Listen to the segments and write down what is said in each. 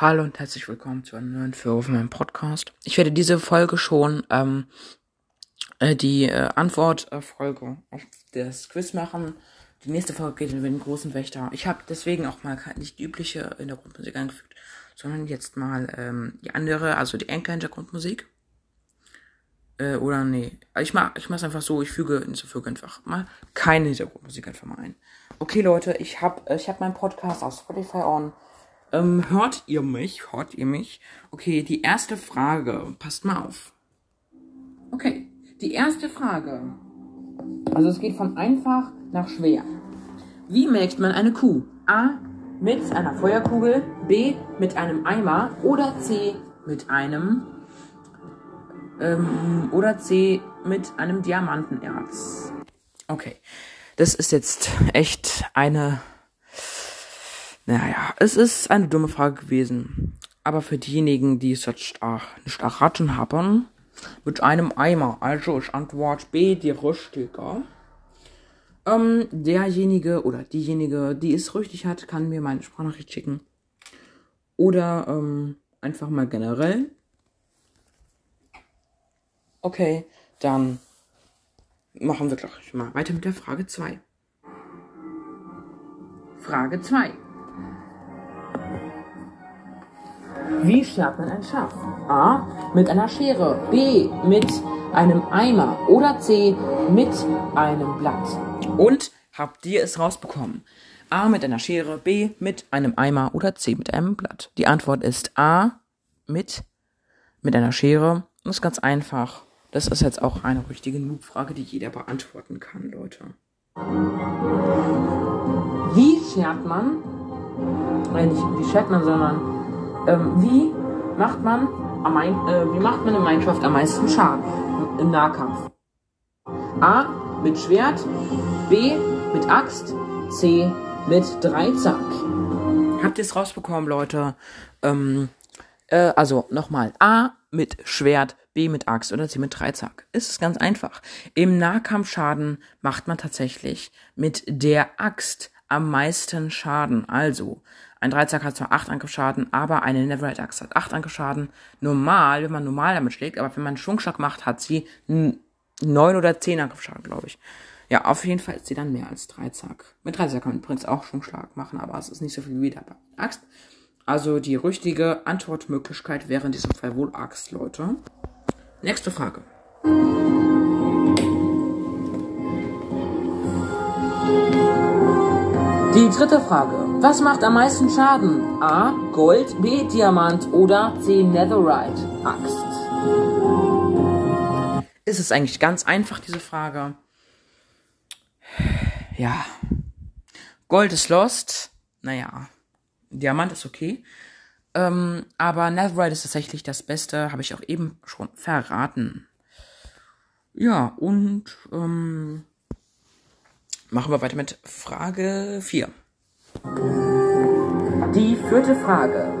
Hallo und herzlich willkommen zu einer neuen Folge auf meinem Podcast. Ich werde diese Folge schon ähm, äh, die äh, Antwortfolge auf das Quiz machen. Die nächste Folge geht über den großen Wächter. Ich habe deswegen auch mal nicht die übliche Hintergrundmusik eingefügt, sondern jetzt mal ähm, die andere, also die Enkel Hintergrundmusik. Äh, oder nee. Ich mach, ich mach's einfach so, ich füge, so füge einfach mal keine Hintergrundmusik einfach mal ein. Okay, Leute, ich hab, ich hab meinen Podcast auf Spotify on. Ähm, hört ihr mich? Hört ihr mich? Okay, die erste Frage. Passt mal auf. Okay, die erste Frage. Also es geht von einfach nach schwer. Wie melkt man eine Kuh? A. Mit einer Feuerkugel. B. Mit einem Eimer. Oder C. Mit einem. Ähm, oder C. Mit einem Diamantenerz. Okay. Das ist jetzt echt eine naja, es ist eine dumme Frage gewesen. Aber für diejenigen, die es jetzt nicht erraten haben, mit einem Eimer. Also ist Antwort B die richtige. Ähm, derjenige oder diejenige, die es richtig hat, kann mir meine Sprachnachricht schicken. Oder ähm, einfach mal generell. Okay, dann machen wir gleich mal weiter mit der Frage 2. Frage 2. Wie schert man ein Schaf? A. Mit einer Schere. B. Mit einem Eimer. Oder C. Mit einem Blatt. Und habt ihr es rausbekommen? A. Mit einer Schere. B. Mit einem Eimer. Oder C. Mit einem Blatt. Die Antwort ist A. Mit, mit einer Schere. Das ist ganz einfach. Das ist jetzt auch eine richtige Noob-Frage, die jeder beantworten kann, Leute. Wie schert man? Nein, nicht wie schert man, sondern ähm, wie macht man am, äh, wie macht man in Minecraft am meisten Schaden im Nahkampf? A. Mit Schwert. B. Mit Axt. C. Mit Dreizack. Habt ihr es rausbekommen, Leute? Ähm, äh, also nochmal. A. Mit Schwert. B mit Axt oder C mit Dreizack. Es ist ganz einfach. Im Nahkampfschaden macht man tatsächlich mit der Axt am meisten Schaden. Also, ein Dreizack hat zwar 8 Angriffsschaden, aber eine Neverite Axe hat 8 Angriffsschaden. Normal, wenn man normal damit schlägt, aber wenn man Schwungschlag macht, hat sie 9 oder 10 Angriffsschaden, glaube ich. Ja, auf jeden Fall ist sie dann mehr als Dreizack. Mit Dreizack kann man übrigens auch Schwungschlag machen, aber es ist nicht so viel wie der Axt. Also die richtige Antwortmöglichkeit wäre in diesem Fall wohl Axt, Leute. Nächste Frage. Die dritte Frage. Was macht am meisten Schaden? A. Gold, B. Diamant oder C. Netherite Axt? Ist es eigentlich ganz einfach, diese Frage? Ja. Gold ist lost. Naja. Diamant ist okay. Ähm, aber Netherite ist tatsächlich das Beste, habe ich auch eben schon verraten. Ja, und ähm, Machen wir weiter mit Frage 4. Die vierte Frage.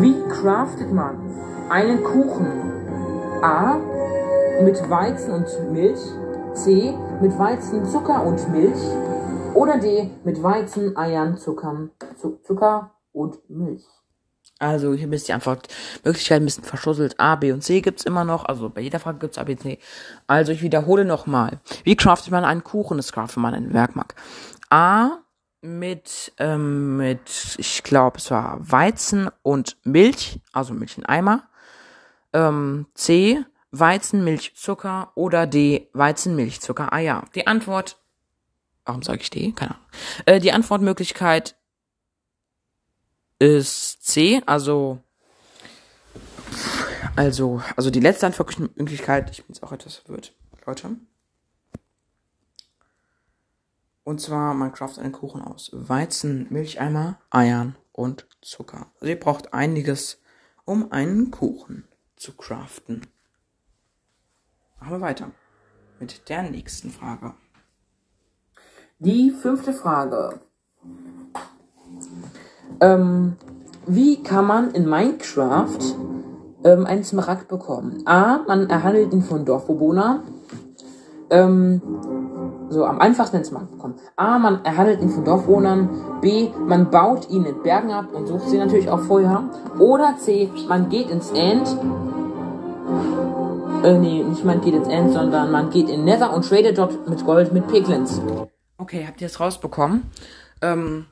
Wie craftet man einen Kuchen? A. Mit Weizen und Milch. C. Mit Weizen, Zucker und Milch. Oder D. Mit Weizen, Eiern, Zuckern, Zucker und Milch. Also hier ist die Antwortmöglichkeit ein bisschen verschusselt. A, B und C gibt's immer noch. Also bei jeder Frage gibt's A, B, C. Also ich wiederhole nochmal. Wie craftet man einen Kuchen? Das craftet man einen Werkmark. A mit, ähm, mit, ich glaube, es war Weizen und Milch, also Milch in Eimer. Ähm, C, Weizen, Milch, Zucker oder D, Weizen, Milch, Zucker, Eier. Die Antwort, warum sage ich D? Keine Ahnung. Äh, die Antwortmöglichkeit ist C, also also also die letzte Antwortmöglichkeit, ich bin jetzt auch etwas verwirrt, Leute. Und zwar, man craftet einen Kuchen aus Weizen, Milcheimer, Eiern und Zucker. Also ihr braucht einiges, um einen Kuchen zu craften. Machen wir weiter mit der nächsten Frage. Die fünfte Frage. Ähm, wie kann man in Minecraft ähm, einen Smaragd bekommen? A. Man erhandelt ihn von Dorfbewohnern. Ähm, so am einfachsten ins Markt bekommen. A, man erhandelt ihn von Dorfwohnern. B, man baut ihn in Bergen ab und sucht sie natürlich auch vorher. Oder C, man geht ins End. Äh, nee, nicht man geht ins End, sondern man geht in Nether und tradet dort mit Gold mit Piglins. Okay, habt ihr es rausbekommen? Ähm,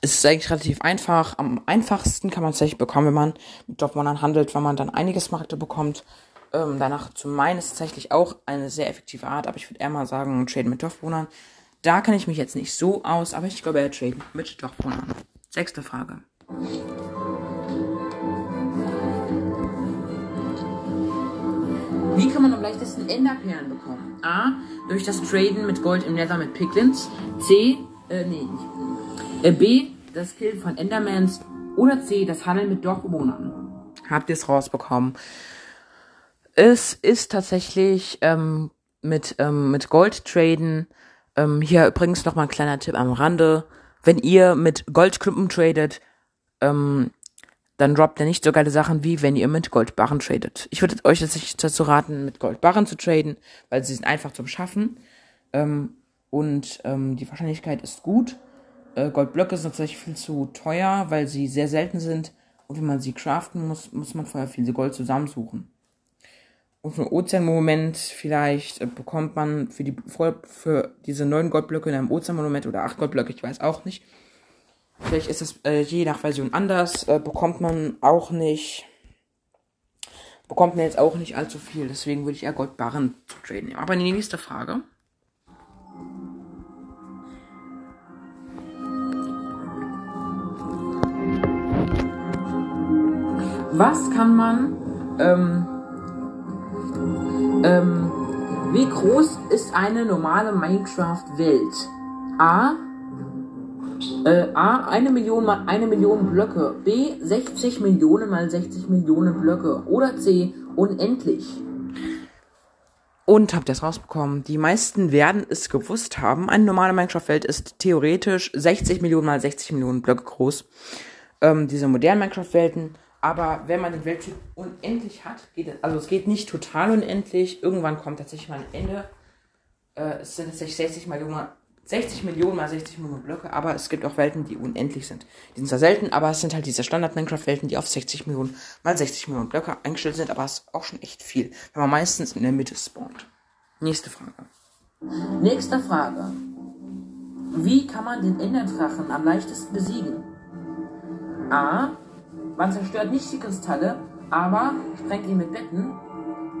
es ist eigentlich relativ einfach. Am einfachsten kann man es tatsächlich bekommen, wenn man mit Dorfwohnern handelt, weil man dann einiges Markte bekommt. Ähm, danach zu meinen ist tatsächlich auch eine sehr effektive Art, aber ich würde eher mal sagen, Traden mit Dorfbewohnern. Da kann ich mich jetzt nicht so aus, aber ich glaube eher Traden mit Dorfbewohnern. Sechste Frage. Wie kann man am leichtesten Enderperlen bekommen? A. Durch das Traden mit Gold im Nether mit Piglins. C. Äh, nee, nicht. Äh, B. Das Killen von Endermans. Oder C. Das Handeln mit Dorfbewohnern. Habt ihr es rausbekommen? Es ist tatsächlich ähm, mit, ähm, mit Gold traden. Ähm, hier übrigens noch mal ein kleiner Tipp am Rande. Wenn ihr mit Goldklumpen tradet, ähm, dann droppt ihr nicht so geile Sachen, wie wenn ihr mit Goldbarren tradet. Ich würde euch jetzt dazu raten, mit Goldbarren zu traden, weil sie sind einfach zum Schaffen. Ähm, und ähm, die Wahrscheinlichkeit ist gut. Äh, Goldblöcke sind tatsächlich viel zu teuer, weil sie sehr selten sind. Und wenn man sie craften muss, muss man vorher viel Gold zusammensuchen. Und für Ozeanmonument vielleicht äh, bekommt man für die für diese neun Goldblöcke in einem Ozeanmonument oder acht Goldblöcke, ich weiß auch nicht. Vielleicht ist das äh, je nach Version anders, äh, bekommt man auch nicht bekommt man jetzt auch nicht allzu viel, deswegen würde ich eher Goldbarren zu traden nehmen. Aber die nächste Frage. Was kann man ähm, ähm, wie groß ist eine normale Minecraft-Welt? A. Äh, A. Eine Million mal eine Million Blöcke. B. 60 Millionen mal 60 Millionen Blöcke. Oder C. Unendlich. Und habt ihr es rausbekommen? Die meisten werden es gewusst haben. Eine normale Minecraft-Welt ist theoretisch 60 Millionen mal 60 Millionen Blöcke groß. Ähm, diese modernen Minecraft-Welten aber wenn man den Welttyp unendlich hat, geht es, also es geht nicht total unendlich. Irgendwann kommt tatsächlich mal ein Ende. Äh, es sind tatsächlich 60 Millionen, 60 Millionen mal 60 Millionen Blöcke, aber es gibt auch Welten, die unendlich sind. Die sind zwar selten, aber es sind halt diese Standard-Minecraft-Welten, die auf 60 Millionen mal 60 Millionen Blöcke eingestellt sind, aber es ist auch schon echt viel, wenn man meistens in der Mitte spawnt. Nächste Frage. Nächste Frage. Wie kann man den Enderdrachen am leichtesten besiegen? A. Man zerstört nicht die Kristalle, aber sprengt ihn mit Betten.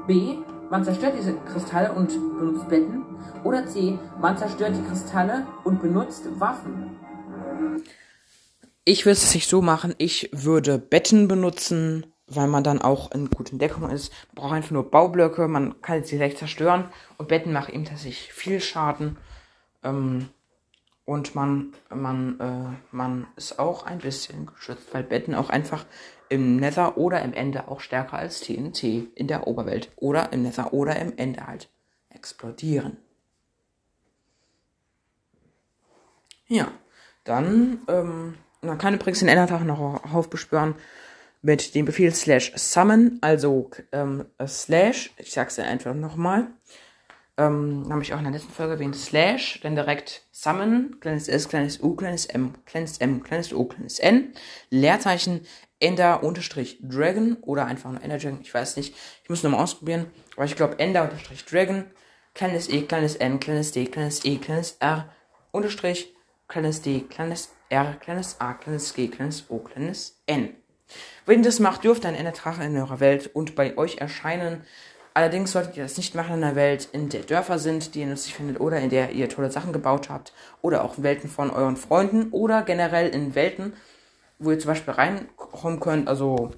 B. Man zerstört diese Kristalle und benutzt Betten. Oder C. Man zerstört die Kristalle und benutzt Waffen. Ich würde es nicht so machen. Ich würde Betten benutzen, weil man dann auch in guten Deckung ist. Man braucht einfach nur Baublöcke, man kann sie leicht zerstören. Und Betten machen ihm tatsächlich viel Schaden. Ähm, und man, man, äh, man ist auch ein bisschen geschützt, weil Betten auch einfach im Nether oder im Ende auch stärker als TNT in der Oberwelt oder im Nether oder im Ende halt explodieren. Ja, dann, ähm, man kann übrigens den Endertag noch aufbeschwören mit dem Befehl slash summon, also ähm, slash, ich sag's dir einfach nochmal, ähm, habe ich auch in der letzten Folge erwähnt, Slash, dann direkt Summon, kleines S, kleines U, kleines M, kleines M, kleines O, kleines N, Leerzeichen, Ender unterstrich Dragon oder einfach nur Ender Dragon, ich weiß nicht. Ich muss nochmal ausprobieren, aber ich glaube Ender unterstrich Dragon, kleines E, kleines N, kleines D, kleines E, kleines R, unterstrich, kleines D, kleines R, kleines A, kleines G, kleines O, kleines N. Wenn ihr das macht, dürft ein Enderdrache in eurer Welt und bei euch erscheinen. Allerdings solltet ihr das nicht machen in einer Welt, in der Dörfer sind, die ihr nützlich findet, oder in der ihr tolle Sachen gebaut habt, oder auch Welten von euren Freunden, oder generell in Welten, wo ihr zum Beispiel reinkommen könnt. Also,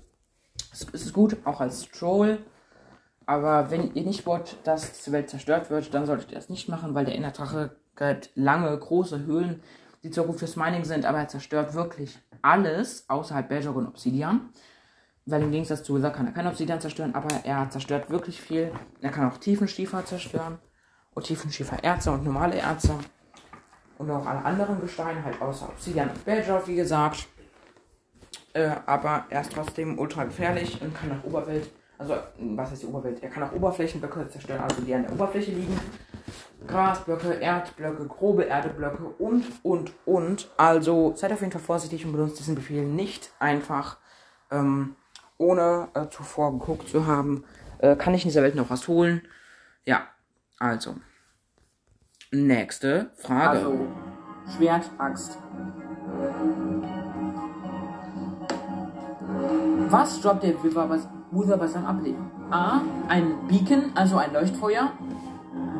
es ist gut, auch als Troll. Aber wenn ihr nicht wollt, dass diese Welt zerstört wird, dann solltet ihr das nicht machen, weil der Innerdrache greift lange, große Höhlen, die zwar gut fürs Mining sind, aber er zerstört wirklich alles außerhalb Bedrock und Obsidian. Weil im Gegensatz zu Wither kann er kein Obsidian zerstören, aber er zerstört wirklich viel. Er kann auch Tiefenschiefer zerstören. Und Tiefenschiefer-Erze und normale Erze. Und auch alle anderen Gesteine, halt außer Obsidian und Bedrock, wie gesagt. Äh, aber er ist trotzdem ultra gefährlich und kann auch Oberwelt, also was heißt die Oberwelt? Er kann auch Oberflächenblöcke zerstören, also die an der Oberfläche liegen. Grasblöcke, Erdblöcke, grobe Erdeblöcke und, und, und. Also seid auf jeden Fall vorsichtig und benutzt diesen Befehl nicht einfach, ähm, ohne äh, zuvor geguckt zu haben, äh, kann ich in dieser Welt noch was holen. Ja, also. Nächste Frage. Also, Schwert, Axt. Was droppt der Wither bei seinem Ableben? A. Ein Beacon, also ein Leuchtfeuer.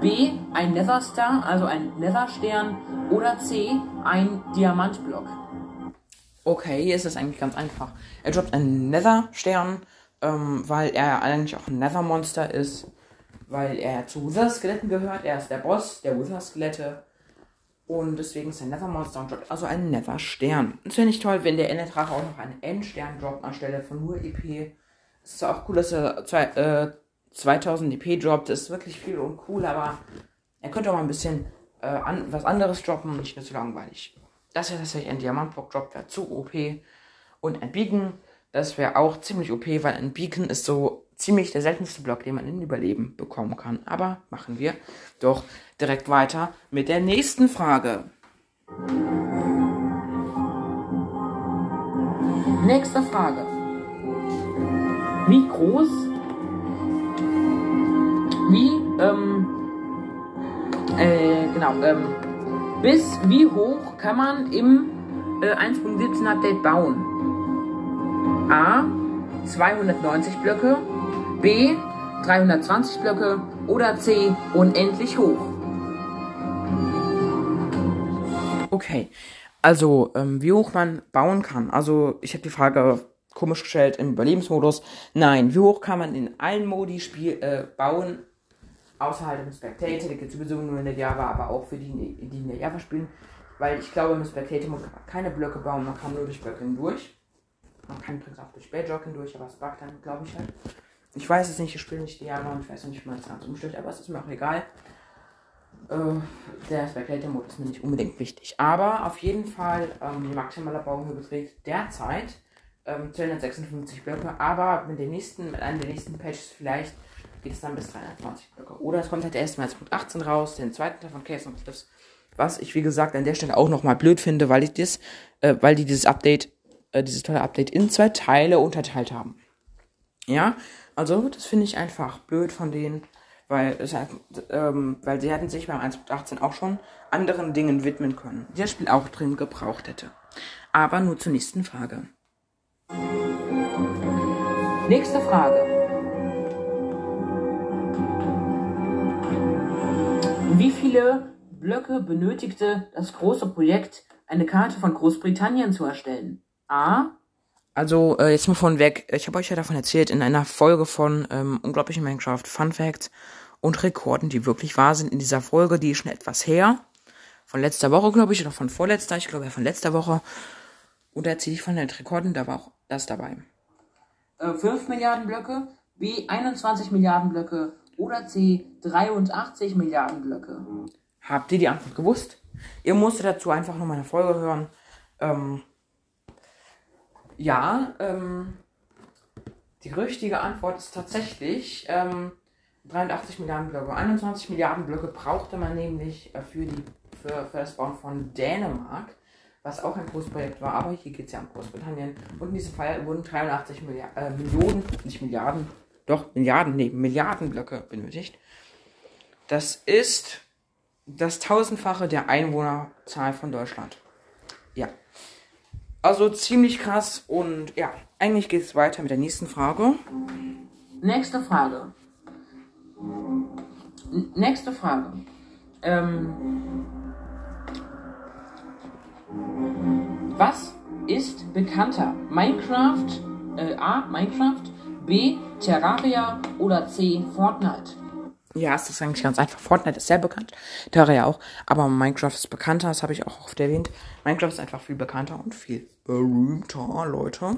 B. Ein Netherstar, also ein Netherstern. Oder C. Ein Diamantblock. Okay, hier ist es eigentlich ganz einfach. Er droppt einen Netherstern, ähm, weil er eigentlich auch ein Nethermonster ist. Weil er zu Wither-Skeletten gehört. Er ist der Boss der Wither-Skelette. Und deswegen ist er Nether-Monster und droppt also einen Nether-Stern. Es wäre nicht toll, wenn der Enderdrache auch noch einen Endstern droppt anstelle von nur EP. Es ist auch cool, dass er zwei, äh, 2000 EP droppt. Das ist wirklich viel und cool, aber er könnte auch mal ein bisschen äh, an, was anderes droppen nicht mehr so langweilig. Das wäre tatsächlich ein Diamantblock droppt, wäre zu OP. Und ein Beacon, das wäre auch ziemlich OP, weil ein Beacon ist so ziemlich der seltenste Block, den man in Überleben bekommen kann. Aber machen wir doch direkt weiter mit der nächsten Frage. Nächste Frage. Wie groß, wie, ähm, äh, genau, ähm, bis wie hoch kann man im äh, 1.17 Update bauen? A. 290 Blöcke, B. 320 Blöcke oder C. Unendlich hoch. Okay, also ähm, wie hoch man bauen kann. Also ich habe die Frage komisch gestellt im Überlebensmodus. Nein, wie hoch kann man in allen Modi Spiel, äh, bauen, außerhalb im Spectator, der gibt sowieso nur in der Java, aber auch für die, die in der Java spielen. Weil ich glaube, im Spectator muss man keine Blöcke bauen, man kann nur durch Blöcke hindurch. Man kann übrigens auch durch Bedrock hindurch, aber es buggt dann, glaube ich halt. Ich weiß es nicht, ich spiele nicht die Java und ich weiß nicht, man es ganz umstellt, aber es ist mir auch egal. Äh, der Spectator-Mode ist mir nicht unbedingt wichtig. Aber auf jeden Fall, ähm, die maximale Bauhöhe beträgt derzeit ähm, 256 Blöcke, aber mit, den nächsten, mit einem der nächsten Patches vielleicht geht es dann bis 320 Blöcke. Oder es kommt halt erst mal 18 raus, den zweiten Teil von Case und Cliffs. Was ich, wie gesagt, an der Stelle auch nochmal blöd finde, weil ich das, äh, weil die dieses Update, äh, dieses tolle Update in zwei Teile unterteilt haben. Ja, also das finde ich einfach blöd von denen weil, es hat, ähm, weil sie hätten sich beim 1.18 auch schon anderen Dingen widmen können, die das Spiel auch drin gebraucht hätte. Aber nur zur nächsten Frage. Nächste Frage. Wie viele Blöcke benötigte das große Projekt, eine Karte von Großbritannien zu erstellen? A. Also, äh, jetzt mal von weg. Ich habe euch ja davon erzählt in einer Folge von ähm, Unglaublichen Minecraft Fun Facts und Rekorden, die wirklich wahr sind in dieser Folge. Die ist schon etwas her. Von letzter Woche, glaube ich, oder von vorletzter. Ich glaube, ja, von letzter Woche. Und da erzähle ich von den Rekorden, da war auch das dabei. Äh, 5 Milliarden Blöcke, B 21 Milliarden Blöcke oder C 83 Milliarden Blöcke. Habt ihr die Antwort gewusst? Ihr musstet dazu einfach nur meine Folge hören. Ähm, ja, ähm, die richtige Antwort ist tatsächlich ähm, 83 Milliarden Blöcke. 21 Milliarden Blöcke brauchte man nämlich äh, für, die, für, für das Bauen von Dänemark, was auch ein großes Projekt war, aber hier geht es ja um Großbritannien. Und in diesem Fall wurden 83 Milliard, äh, Millionen, nicht Milliarden, doch Milliarden, nee, Milliarden Blöcke benötigt. Das ist das tausendfache der Einwohnerzahl von Deutschland. Ja. Also ziemlich krass und ja, eigentlich geht es weiter mit der nächsten Frage. Nächste Frage. Nächste Frage. Ähm, was ist bekannter? Minecraft, äh, A, Minecraft, B, Terraria oder C, Fortnite? Ja, es ist eigentlich ganz einfach. Fortnite ist sehr bekannt, Terraria auch, aber Minecraft ist bekannter, das habe ich auch oft erwähnt. Minecraft ist einfach viel bekannter und viel berühmter, Leute.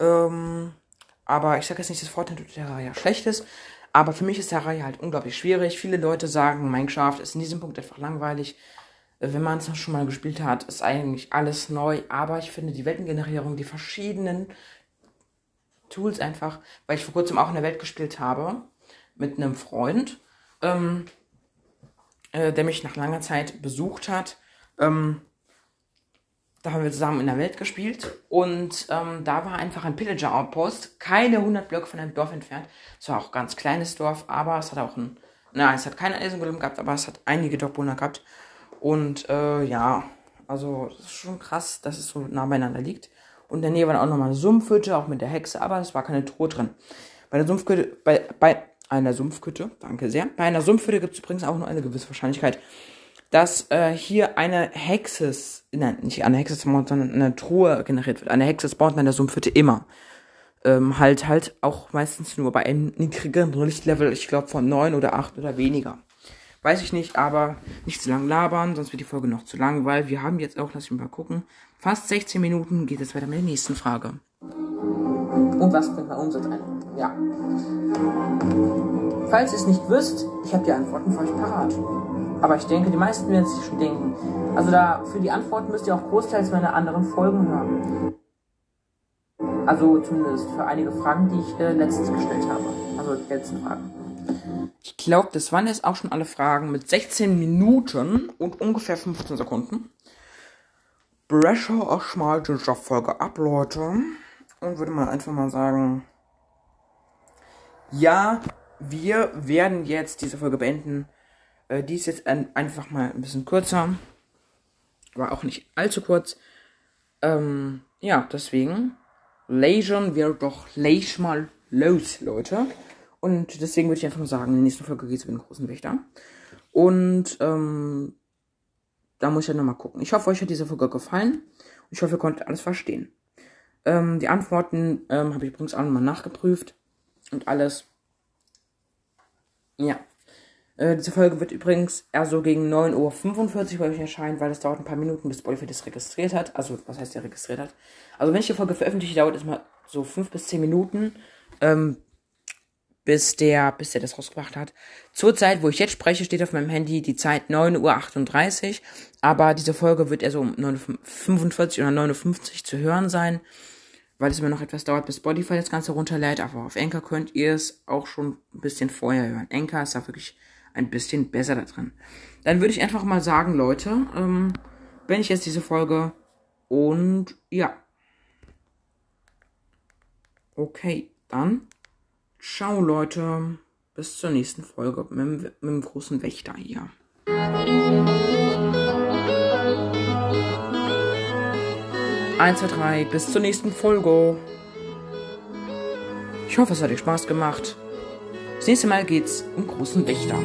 Ähm, aber ich sage jetzt nicht, dass Fortnite oder Terraria schlecht ist. Aber für mich ist Reihe halt unglaublich schwierig. Viele Leute sagen, Minecraft ist in diesem Punkt einfach langweilig. Äh, wenn man es schon mal gespielt hat, ist eigentlich alles neu. Aber ich finde die Weltengenerierung, die verschiedenen Tools einfach, weil ich vor kurzem auch in der Welt gespielt habe mit einem Freund. Ähm, äh, der mich nach langer Zeit besucht hat. Ähm, da haben wir zusammen in der Welt gespielt und ähm, da war einfach ein Pillager Outpost, keine 100 Blöcke von einem Dorf entfernt. Es war auch ein ganz kleines Dorf, aber es hat auch ein, nein, es hat keine Eisengolem gehabt, aber es hat einige Dorfbewohner gehabt. Und äh, ja, also das ist schon krass, dass es so nah beieinander liegt. Und in der Nähe war auch nochmal eine Sumpfhütte, auch mit der Hexe, aber es war keine Truhe drin. Bei der Sumpfhütte, bei, bei einer Sumpfhütte, danke sehr. Bei einer Sumpfhütte gibt es übrigens auch nur eine gewisse Wahrscheinlichkeit, dass äh, hier eine Hexe, nein, nicht eine Hexe sondern eine Truhe generiert wird. Eine Hexe spawnt in der Sumpfhütte immer. Ähm, halt, halt auch meistens nur bei einem niedrigeren Lichtlevel, ich glaube von 9 oder 8 oder weniger. Weiß ich nicht, aber nicht zu lang labern, sonst wird die Folge noch zu lang, weil wir haben jetzt auch, lass mich mal gucken, fast 16 Minuten, geht es weiter mit der nächsten Frage. Und was bringt man Umsatz ein? Ja. Falls ihr es nicht wisst, ich habe die Antworten für euch parat. Aber ich denke, die meisten werden sich schon denken. Also da für die Antworten müsst ihr auch großteils meine anderen Folgen hören. Also zumindest für einige Fragen, die ich äh, letztens gestellt habe. Also die letzten Fragen. Ich glaube, das waren jetzt auch schon alle Fragen mit 16 Minuten und ungefähr 15 Sekunden. Breche euch mal die Folge ab, Leute. Und würde mal einfach mal sagen, ja, wir werden jetzt diese Folge beenden. Äh, die ist jetzt ein, einfach mal ein bisschen kürzer. Aber auch nicht allzu kurz. Ähm, ja, deswegen. Legion wir doch leg mal los, Leute. Und deswegen würde ich einfach mal sagen, in der nächsten Folge geht es über den großen Wächter. Und ähm, da muss ich ja nochmal gucken. Ich hoffe, euch hat diese Folge gefallen. Ich hoffe, ihr konntet alles verstehen. Ähm, die Antworten ähm, habe ich übrigens auch nochmal nachgeprüft. Und alles. Ja. Äh, diese Folge wird übrigens eher so gegen 9.45 Uhr bei euch erscheinen, weil es dauert ein paar Minuten, bis Spotify das registriert hat. Also, was heißt der registriert hat? Also, wenn ich die Folge veröffentliche, dauert es mal so 5 bis 10 Minuten, ähm, bis der, bis der das rausgebracht hat. Zur Zeit, wo ich jetzt spreche, steht auf meinem Handy die Zeit 9.38 Uhr, aber diese Folge wird eher so um 9.45 oder 9.50 Uhr zu hören sein, weil es immer noch etwas dauert, bis Spotify das Ganze runterlädt, aber auf Anchor könnt ihr es auch schon ein bisschen vorher hören. Anchor ist da wirklich ein bisschen besser da drin. Dann würde ich einfach mal sagen, Leute, ähm, wenn ich jetzt diese Folge und ja. Okay, dann ciao Leute. Bis zur nächsten Folge mit, mit dem großen Wächter hier. Eins, zwei, drei, bis zur nächsten Folge. Ich hoffe, es hat euch Spaß gemacht. Das nächste Mal geht's um großen Wächter.